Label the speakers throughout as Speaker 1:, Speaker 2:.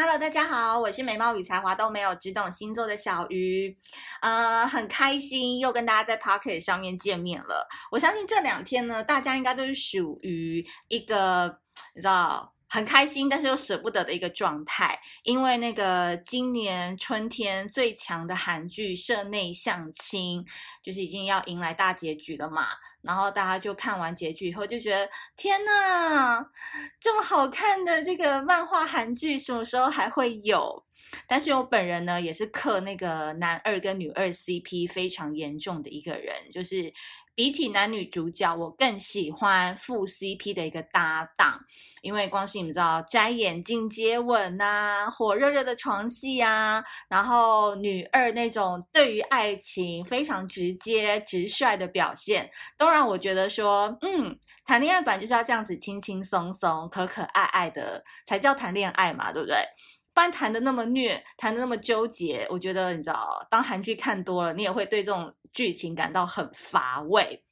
Speaker 1: Hello，大家好，我是美貌与才华都没有，只懂星座的小鱼，呃，很开心又跟大家在 Pocket 上面见面了。我相信这两天呢，大家应该都是属于一个你知道很开心，但是又舍不得的一个状态，因为那个今年春天最强的韩剧《社内相亲》就是已经要迎来大结局了嘛。然后大家就看完结局以后就觉得天呐，这么好看的这个漫画韩剧什么时候还会有？但是我本人呢也是嗑那个男二跟女二 CP 非常严重的一个人，就是。比起男女主角，我更喜欢副 CP 的一个搭档，因为光是你们知道摘眼镜接吻啊，火热热的床戏啊，然后女二那种对于爱情非常直接直率的表现，都让我觉得说，嗯，谈恋爱本来就是要这样子轻轻松松、可可爱爱的才叫谈恋爱嘛，对不对？不然谈的那么虐，谈的那么纠结，我觉得你知道，当韩剧看多了，你也会对这种。剧情感到很乏味。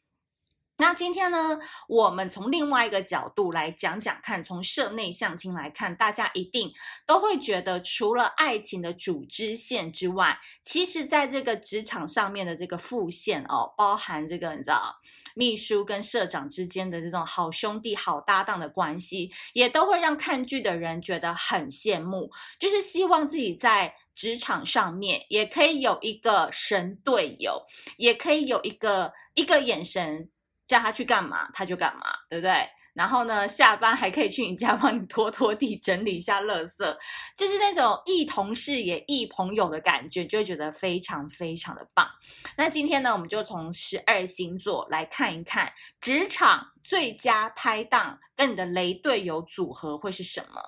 Speaker 1: 那今天呢，我们从另外一个角度来讲讲看，从社内相亲来看，大家一定都会觉得，除了爱情的主支线之外，其实在这个职场上面的这个副线哦，包含这个你知道，秘书跟社长之间的这种好兄弟、好搭档的关系，也都会让看剧的人觉得很羡慕，就是希望自己在。职场上面也可以有一个神队友，也可以有一个一个眼神叫他去干嘛他就干嘛，对不对？然后呢，下班还可以去你家帮你拖拖地、整理一下垃圾，就是那种异同事也异朋友的感觉，就会觉得非常非常的棒。那今天呢，我们就从十二星座来看一看职场最佳拍档跟你的雷队友组合会是什么。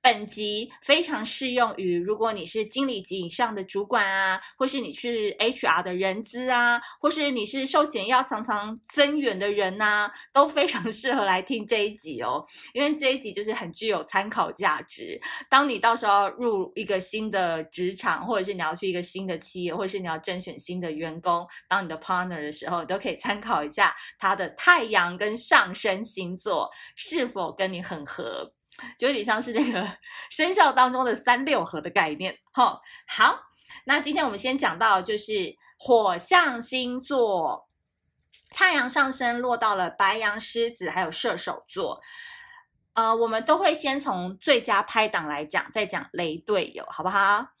Speaker 1: 本集非常适用于如果你是经理级以上的主管啊，或是你是 HR 的人资啊，或是你是寿险要常常增援的人呐、啊，都非常 适合来听这一集哦。因为这一集就是很具有参考价值。当你到时候入一个新的职场，或者是你要去一个新的企业，或者是你要甄选新的员工当你的 partner 的时候，你都可以参考一下他的太阳跟上升星座是否跟你很合。就有点像是那个生肖当中的三六合的概念，哈。好，那今天我们先讲到就是火象星座，太阳上升落到了白羊、狮子还有射手座。呃，我们都会先从最佳拍档来讲，再讲雷队友，好不好？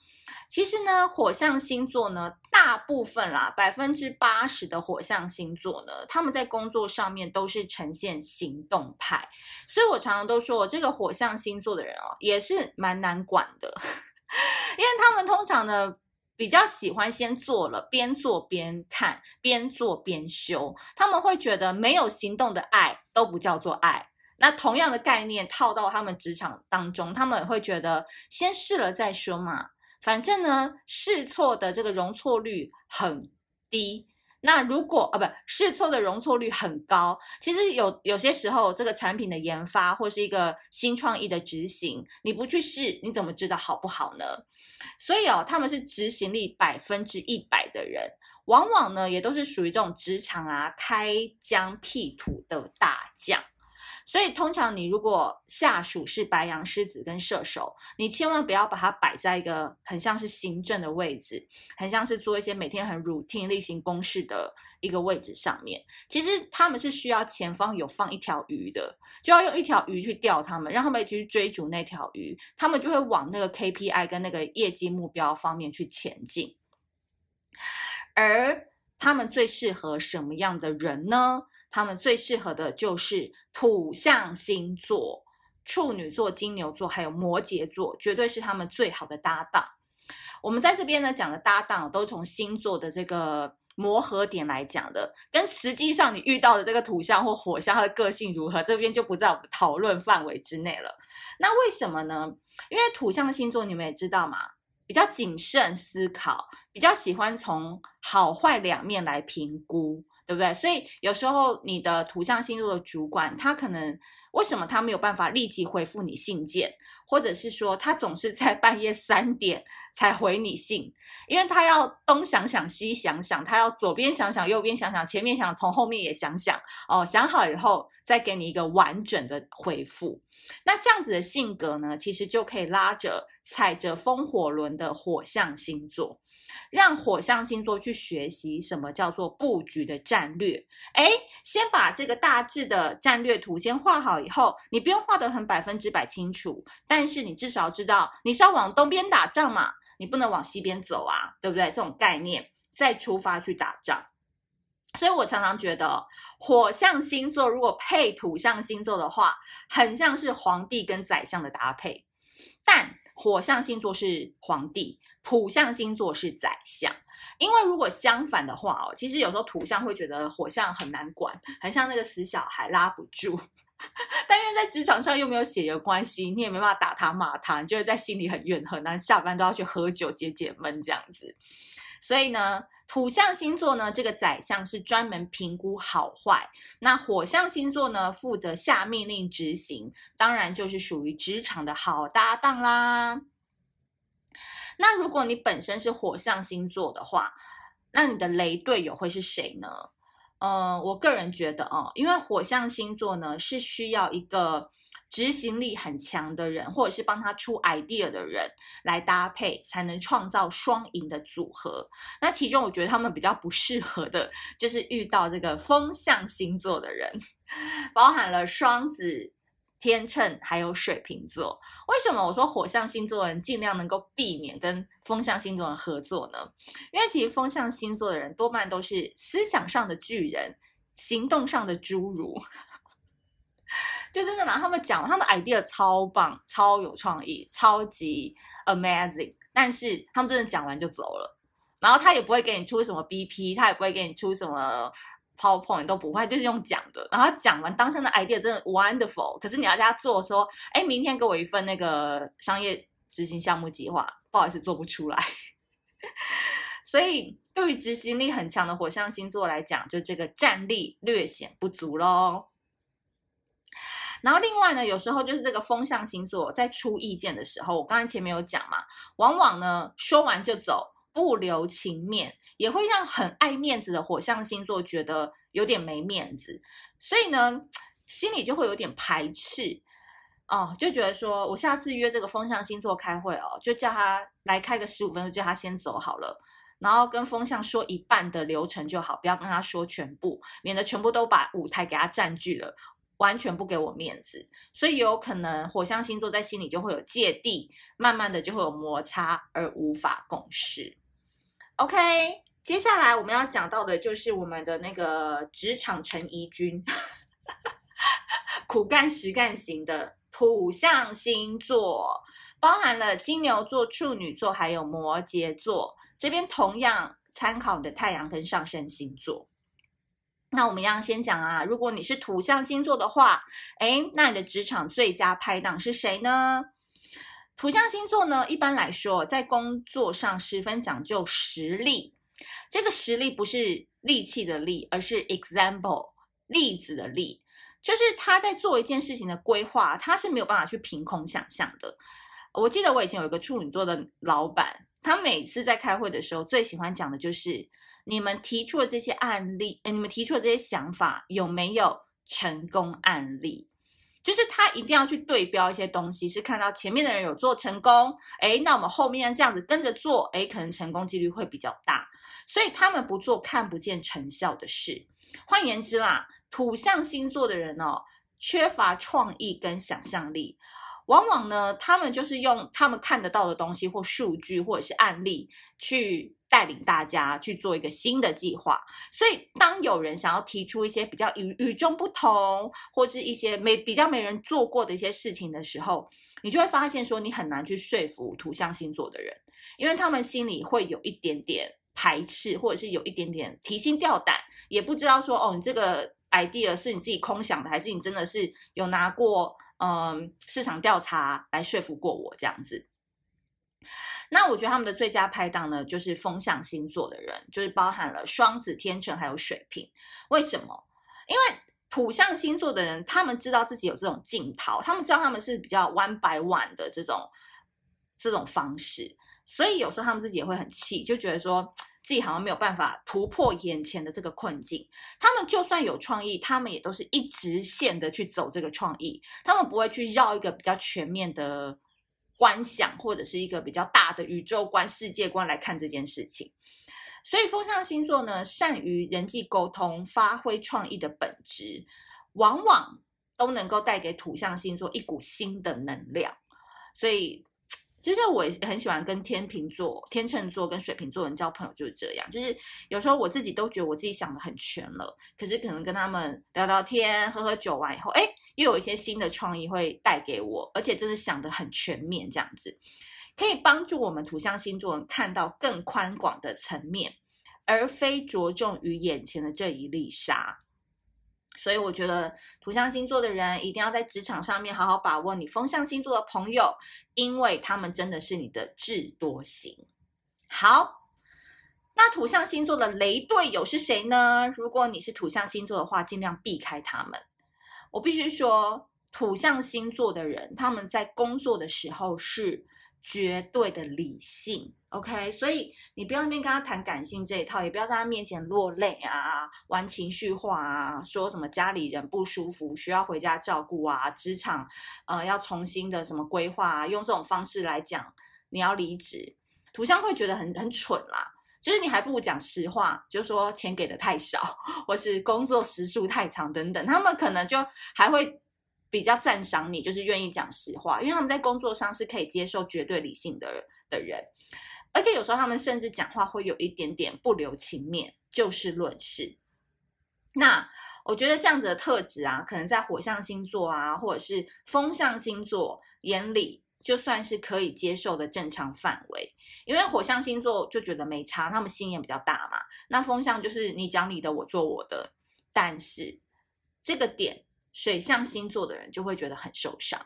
Speaker 1: 其实呢，火象星座呢，大部分啦，百分之八十的火象星座呢，他们在工作上面都是呈现行动派，所以我常常都说，我这个火象星座的人哦，也是蛮难管的，因为他们通常呢，比较喜欢先做了，边做边看，边做边修，他们会觉得没有行动的爱都不叫做爱。那同样的概念套到他们职场当中，他们会觉得先试了再说嘛。反正呢，试错的这个容错率很低。那如果啊，不，试错的容错率很高。其实有有些时候，这个产品的研发或是一个新创意的执行，你不去试，你怎么知道好不好呢？所以哦，他们是执行力百分之一百的人，往往呢也都是属于这种职场啊开疆辟土的大将。所以，通常你如果下属是白羊、狮子跟射手，你千万不要把它摆在一个很像是行政的位置，很像是做一些每天很 routine 例行公事的一个位置上面。其实他们是需要前方有放一条鱼的，就要用一条鱼去钓他们，让他们一起去追逐那条鱼，他们就会往那个 KPI 跟那个业绩目标方面去前进。而他们最适合什么样的人呢？他们最适合的就是土象星座，处女座、金牛座还有摩羯座，绝对是他们最好的搭档。我们在这边呢讲的搭档，都从星座的这个磨合点来讲的，跟实际上你遇到的这个土象或火象，它的个性如何，这边就不在我们讨论范围之内了。那为什么呢？因为土象星座你们也知道嘛，比较谨慎思考，比较喜欢从好坏两面来评估。对不对？所以有时候你的土象星座的主管，他可能为什么他没有办法立即回复你信件，或者是说他总是在半夜三点才回你信？因为他要东想想西想想，他要左边想想右边想想，前面想从后面也想想哦，想好以后再给你一个完整的回复。那这样子的性格呢，其实就可以拉着踩着风火轮的火象星座。让火象星座去学习什么叫做布局的战略。诶，先把这个大致的战略图先画好以后，你不用画得很百分之百清楚，但是你至少知道你是要往东边打仗嘛，你不能往西边走啊，对不对？这种概念再出发去打仗。所以我常常觉得，火象星座如果配土象星座的话，很像是皇帝跟宰相的搭配，但火象星座是皇帝。土象星座是宰相，因为如果相反的话哦，其实有时候土象会觉得火象很难管，很像那个死小孩拉不住。但因为在职场上又没有血缘关系，你也没办法打他骂他，你就会在心里很怨恨，然后下班都要去喝酒解解闷这样子。所以呢，土象星座呢，这个宰相是专门评估好坏，那火象星座呢，负责下命令执行，当然就是属于职场的好搭档啦。那如果你本身是火象星座的话，那你的雷队友会是谁呢？呃，我个人觉得哦，因为火象星座呢是需要一个执行力很强的人，或者是帮他出 idea 的人来搭配，才能创造双赢的组合。那其中我觉得他们比较不适合的，就是遇到这个风象星座的人，包含了双子。天秤还有水瓶座，为什么我说火象星座的人尽量能够避免跟风象星座的人合作呢？因为其实风象星座的人多半都是思想上的巨人，行动上的侏儒，就真的拿他们讲，他们 idea 超棒、超有创意、超级 amazing，但是他们真的讲完就走了，然后他也不会给你出什么 BP，他也不会给你出什么。PowerPoint 都不会，就是用讲的。然后讲完当下的 idea 真的 wonderful，可是你要叫他做说，哎，明天给我一份那个商业执行项目计划，不好意思做不出来。所以对于执行力很强的火象星座来讲，就这个战力略显不足喽。然后另外呢，有时候就是这个风象星座在出意见的时候，我刚才前面有讲嘛，往往呢说完就走。不留情面，也会让很爱面子的火象星座觉得有点没面子，所以呢，心里就会有点排斥哦，就觉得说我下次约这个风象星座开会哦，就叫他来开个十五分钟，叫他先走好了，然后跟风象说一半的流程就好，不要跟他说全部，免得全部都把舞台给他占据了，完全不给我面子，所以有可能火象星座在心里就会有芥蒂，慢慢的就会有摩擦而无法共事。OK，接下来我们要讲到的就是我们的那个职场陈怡君，苦干实干型的土象星座，包含了金牛座、处女座还有摩羯座。这边同样参考的太阳跟上升星座。那我们一样先讲啊，如果你是土象星座的话，诶，那你的职场最佳拍档是谁呢？土象星座呢，一般来说，在工作上十分讲究实力。这个实力不是力气的力，而是 example 例子的例，就是他在做一件事情的规划，他是没有办法去凭空想象的。我记得我以前有一个处女座的老板，他每次在开会的时候，最喜欢讲的就是你们提出的这些案例，你们提出的这些想法有没有成功案例？就是他一定要去对标一些东西，是看到前面的人有做成功，诶，那我们后面这样子跟着做，诶，可能成功几率会比较大。所以他们不做看不见成效的事。换言之啦，土象星座的人哦，缺乏创意跟想象力，往往呢，他们就是用他们看得到的东西或数据或者是案例去。带领大家去做一个新的计划，所以当有人想要提出一些比较与与众不同，或是一些没比较没人做过的一些事情的时候，你就会发现说你很难去说服土象星座的人，因为他们心里会有一点点排斥，或者是有一点点提心吊胆，也不知道说哦，你这个 idea 是你自己空想的，还是你真的是有拿过嗯市场调查来说服过我这样子。那我觉得他们的最佳拍档呢，就是风象星座的人，就是包含了双子、天秤还有水瓶。为什么？因为土象星座的人，他们知道自己有这种镜头，他们知道他们是比较 one by one 的这种这种方式，所以有时候他们自己也会很气，就觉得说自己好像没有办法突破眼前的这个困境。他们就算有创意，他们也都是一直线的去走这个创意，他们不会去绕一个比较全面的观想，或者是一个比较大的宇宙观、世界观来看这件事情。所以风象星座呢，善于人际沟通、发挥创意的本质，往往都能够带给土象星座一股新的能量。所以，其实我也很喜欢跟天秤座、天秤座跟水瓶座人交朋友，就是这样。就是有时候我自己都觉得我自己想得很全了，可是可能跟他们聊聊天、喝喝酒完以后，哎，又有一些新的创意会带给我，而且真的想得很全面，这样子。可以帮助我们土象星座人看到更宽广的层面，而非着重于眼前的这一粒沙。所以，我觉得土象星座的人一定要在职场上面好好把握你风象星座的朋友，因为他们真的是你的智多星。好，那土象星座的雷队友是谁呢？如果你是土象星座的话，尽量避开他们。我必须说，土象星座的人他们在工作的时候是。绝对的理性，OK，所以你不要那边跟他谈感性这一套，也不要在他面前落泪啊，玩情绪化啊，说什么家里人不舒服需要回家照顾啊，职场呃要重新的什么规划啊，用这种方式来讲你要离职，图像会觉得很很蠢啦，就是你还不如讲实话，就是说钱给的太少，或是工作时数太长等等，他们可能就还会。比较赞赏你，就是愿意讲实话，因为他们在工作上是可以接受绝对理性的的人，而且有时候他们甚至讲话会有一点点不留情面，就事论事。那我觉得这样子的特质啊，可能在火象星座啊，或者是风象星座眼里，就算是可以接受的正常范围。因为火象星座就觉得没差，他们心眼比较大嘛。那风象就是你讲你的，我做我的，但是这个点。水象星座的人就会觉得很受伤，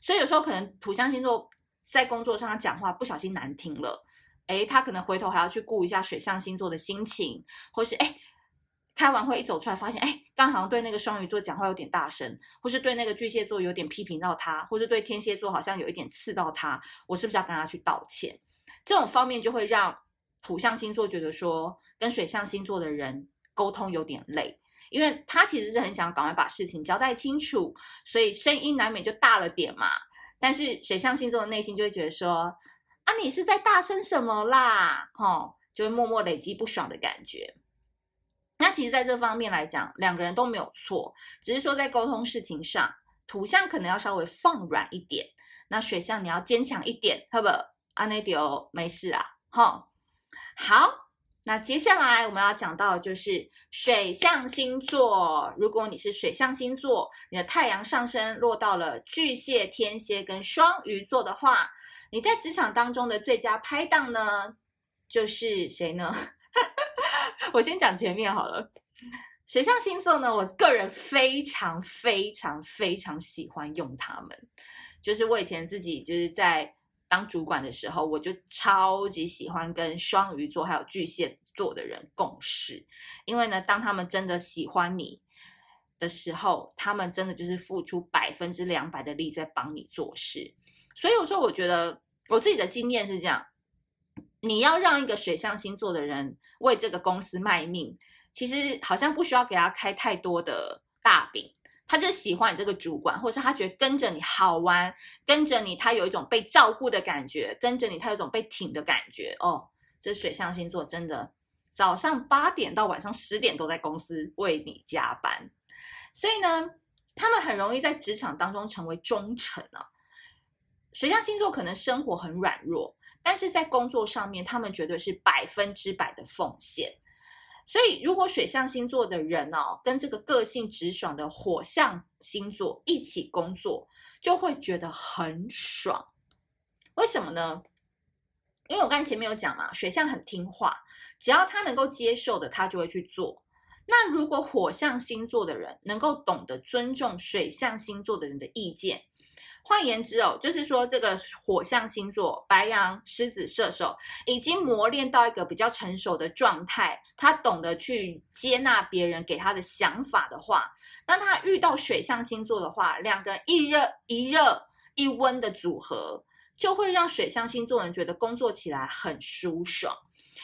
Speaker 1: 所以有时候可能土象星座在工作上讲话不小心难听了，诶，他可能回头还要去顾一下水象星座的心情，或是诶，开完会一走出来发现，诶，刚好像对那个双鱼座讲话有点大声，或是对那个巨蟹座有点批评到他，或是对天蝎座好像有一点刺到他，我是不是要跟他去道歉？这种方面就会让土象星座觉得说跟水象星座的人沟通有点累。因为他其实是很想赶快把事情交代清楚，所以声音难免就大了点嘛。但是水象星座的内心就会觉得说：“啊，你是在大声什么啦？”齁，就会默默累积不爽的感觉。那其实，在这方面来讲，两个人都没有错，只是说在沟通事情上，土象可能要稍微放软一点，那水象你要坚强一点，好不好？阿内迪欧没事啊，齁，好。那接下来我们要讲到就是水象星座。如果你是水象星座，你的太阳上升落到了巨蟹、天蝎跟双鱼座的话，你在职场当中的最佳拍档呢，就是谁呢？我先讲前面好了。水象星座呢，我个人非常非常非常喜欢用他们，就是我以前自己就是在。当主管的时候，我就超级喜欢跟双鱼座还有巨蟹座的人共事，因为呢，当他们真的喜欢你的时候，他们真的就是付出百分之两百的力在帮你做事。所以有时候我觉得我自己的经验是这样：你要让一个水象星座的人为这个公司卖命，其实好像不需要给他开太多的大饼。他就喜欢你这个主管，或者是他觉得跟着你好玩，跟着你他有一种被照顾的感觉，跟着你他有一种被挺的感觉哦。这水象星座真的早上八点到晚上十点都在公司为你加班，所以呢，他们很容易在职场当中成为忠臣啊。水象星座可能生活很软弱，但是在工作上面，他们绝对是百分之百的奉献。所以，如果水象星座的人哦，跟这个个性直爽的火象星座一起工作，就会觉得很爽。为什么呢？因为我刚才前面有讲嘛，水象很听话，只要他能够接受的，他就会去做。那如果火象星座的人能够懂得尊重水象星座的人的意见，换言之哦，就是说这个火象星座，白羊、狮子、射手，已经磨练到一个比较成熟的状态，他懂得去接纳别人给他的想法的话，当他遇到水象星座的话，两个一热一热一温的组合，就会让水象星座人觉得工作起来很舒爽，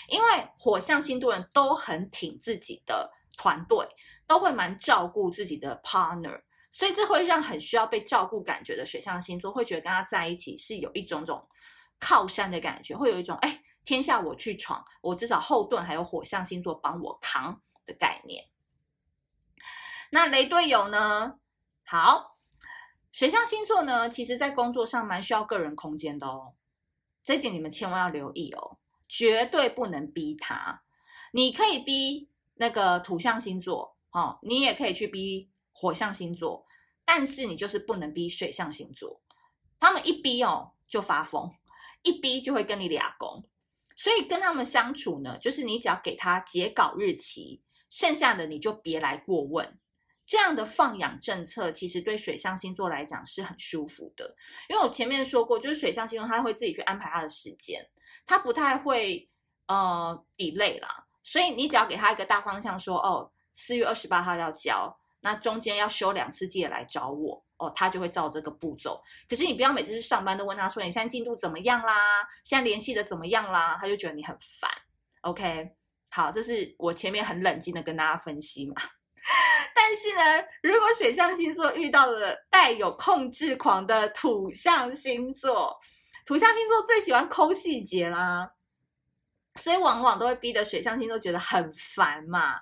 Speaker 1: 因为火象星座人都很挺自己的团队，都会蛮照顾自己的 partner。所以这会让很需要被照顾感觉的水象星座会觉得跟他在一起是有一种种靠山的感觉，会有一种哎，天下我去闯，我至少后盾还有火象星座帮我扛的概念。那雷队友呢？好，水象星座呢，其实在工作上蛮需要个人空间的哦，这一点你们千万要留意哦，绝对不能逼他。你可以逼那个土象星座哦，你也可以去逼火象星座。但是你就是不能逼水象星座，他们一逼哦就发疯，一逼就会跟你俩攻，所以跟他们相处呢，就是你只要给他截稿日期，剩下的你就别来过问。这样的放养政策其实对水象星座来讲是很舒服的，因为我前面说过，就是水象星座他会自己去安排他的时间，他不太会呃抵赖啦，所以你只要给他一个大方向说，说哦四月二十八号要交。那中间要休两次，记得来找我哦，他就会照这个步骤。可是你不要每次去上班都问他说，你现在进度怎么样啦？现在联系的怎么样啦？他就觉得你很烦。OK，好，这是我前面很冷静的跟大家分析嘛。但是呢，如果水象星座遇到了带有控制狂的土象星座，土象星座最喜欢抠细节啦，所以往往都会逼得水象星座觉得很烦嘛。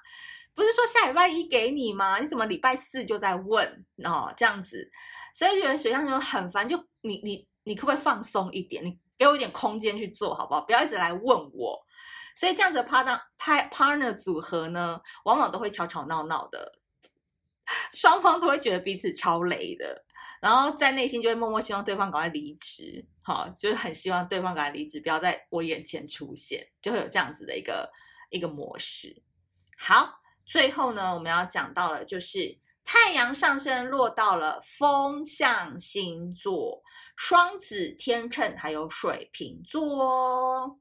Speaker 1: 不是说下礼拜一给你吗？你怎么礼拜四就在问哦？这样子，所以觉得水象星座很烦。就你你你可不可以放松一点？你给我一点空间去做好不好？不要一直来问我。所以这样子的 partner partner 组合呢，往往都会吵吵闹闹的，双方都会觉得彼此超雷的，然后在内心就会默默希望对方赶快离职，好、就是很希望对方赶快离职，不要在我眼前出现，就会有这样子的一个一个模式。好。最后呢，我们要讲到了，就是太阳上升落到了风象星座，双子、天秤还有水瓶座。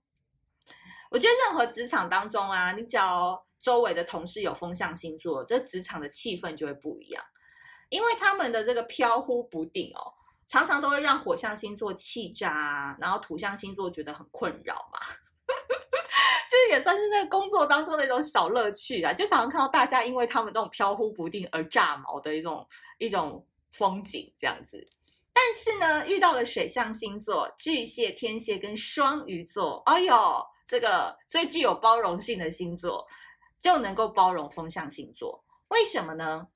Speaker 1: 我觉得任何职场当中啊，你只要周围的同事有风象星座，这职场的气氛就会不一样，因为他们的这个飘忽不定哦，常常都会让火象星座气炸，然后土象星座觉得很困扰嘛。这也算是那个工作当中的一种小乐趣啊，就常常看到大家因为他们那种飘忽不定而炸毛的一种一种风景这样子。但是呢，遇到了水象星座巨蟹、天蝎跟双鱼座，哎呦，这个最具有包容性的星座就能够包容风象星座，为什么呢？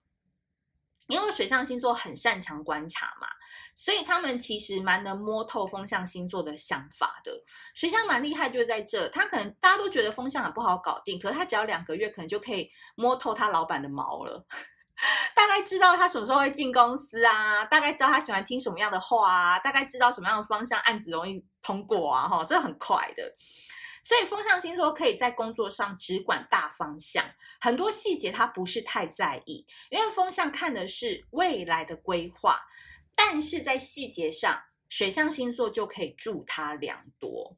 Speaker 1: 因为水象星座很擅长观察嘛，所以他们其实蛮能摸透风象星座的想法的。水象蛮厉害，就在这，他可能大家都觉得风象很不好搞定，可是他只要两个月，可能就可以摸透他老板的毛了，大概知道他什么时候会进公司啊，大概知道他喜欢听什么样的话啊，大概知道什么样的方向案子容易通过啊，哈，这很快的。所以风象星座可以在工作上只管大方向，很多细节他不是太在意，因为风象看的是未来的规划，但是在细节上，水象星座就可以助他良多。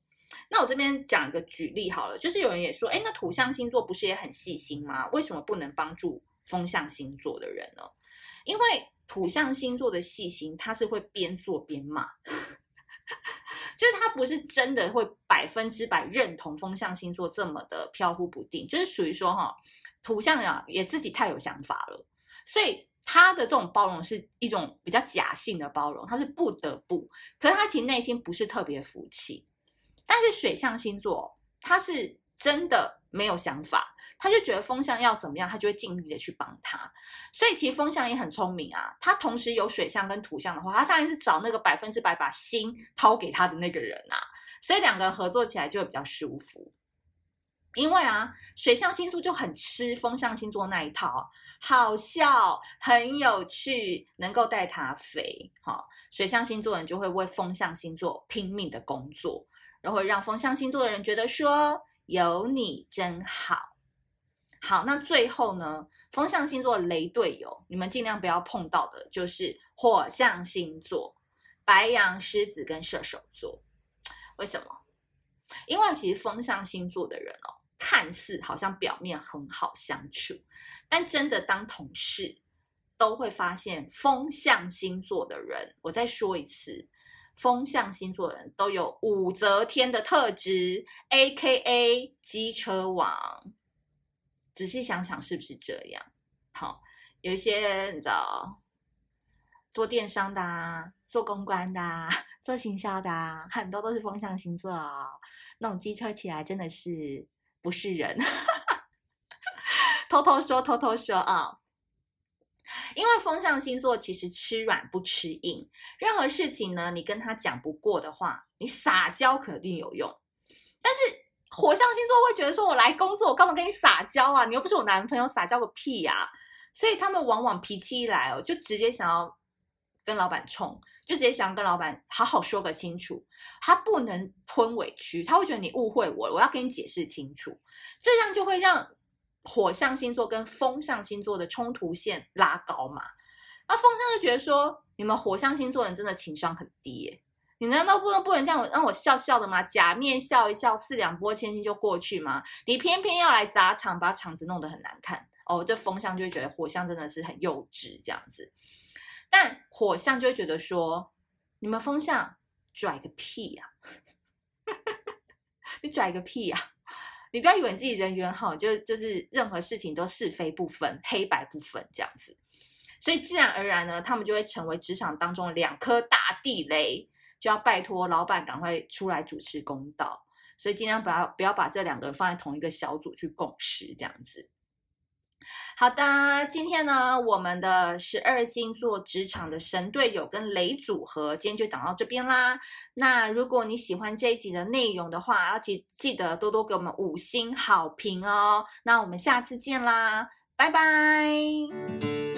Speaker 1: 那我这边讲一个举例好了，就是有人也说，哎，那土象星座不是也很细心吗？为什么不能帮助风象星座的人呢？因为土象星座的细心，他是会边做边骂。就是他不是真的会百分之百认同风象星座这么的飘忽不定，就是属于说哈，土象呀也自己太有想法了，所以他的这种包容是一种比较假性的包容，他是不得不，可是他其实内心不是特别服气。但是水象星座他是真的没有想法。他就觉得风象要怎么样，他就会尽力的去帮他。所以其实风象也很聪明啊，他同时有水象跟土象的话，他当然是找那个百分之百把心掏给他的那个人啊。所以两个人合作起来就会比较舒服。因为啊，水象星座就很吃风象星座那一套，好笑、很有趣，能够带他飞。哈，水象星座人就会为风象星座拼命的工作，然后让风象星座的人觉得说有你真好。好，那最后呢，风象星座雷队友，你们尽量不要碰到的，就是火象星座。白羊、狮子跟射手座。为什么？因为其实风象星座的人哦，看似好像表面很好相处，但真的当同事，都会发现风象星座的人，我再说一次，风象星座的人都有武则天的特质，AKA 机车王。仔细想想，是不是这样？好，有一些你知道，做电商的啊，做公关的啊，做行销的啊，很多都是风象星座哦。那种机车起来真的是不是人？偷偷说，偷偷说啊，因为风象星座其实吃软不吃硬，任何事情呢，你跟他讲不过的话，你撒娇肯定有用，但是。火象星座会觉得说：“我来工作，我干嘛跟你撒娇啊？你又不是我男朋友，撒娇个屁呀、啊！”所以他们往往脾气一来哦，就直接想要跟老板冲，就直接想要跟老板好好说个清楚。他不能吞委屈，他会觉得你误会我，我要跟你解释清楚。这样就会让火象星座跟风象星座的冲突线拉高嘛。那风象就觉得说：“你们火象星座人真的情商很低耶。”你难道不能不能这样让我笑笑的吗？假面笑一笑，四两拨千斤就过去吗？你偏偏要来砸场，把场子弄得很难看哦。这风象就会觉得火象真的是很幼稚这样子，但火象就会觉得说，你们风象拽个屁呀、啊！你拽个屁呀、你不要以为自己人缘好，就就是任何事情都是非不分，黑白不分这样子。所以自然而然呢，他们就会成为职场当中的两颗大地雷。就要拜托老板赶快出来主持公道，所以尽量不要不要把这两个放在同一个小组去共识这样子。好的，今天呢，我们的十二星座职场的神队友跟雷组合，今天就讲到这边啦。那如果你喜欢这一集的内容的话，要记记得多多给我们五星好评哦。那我们下次见啦，拜拜。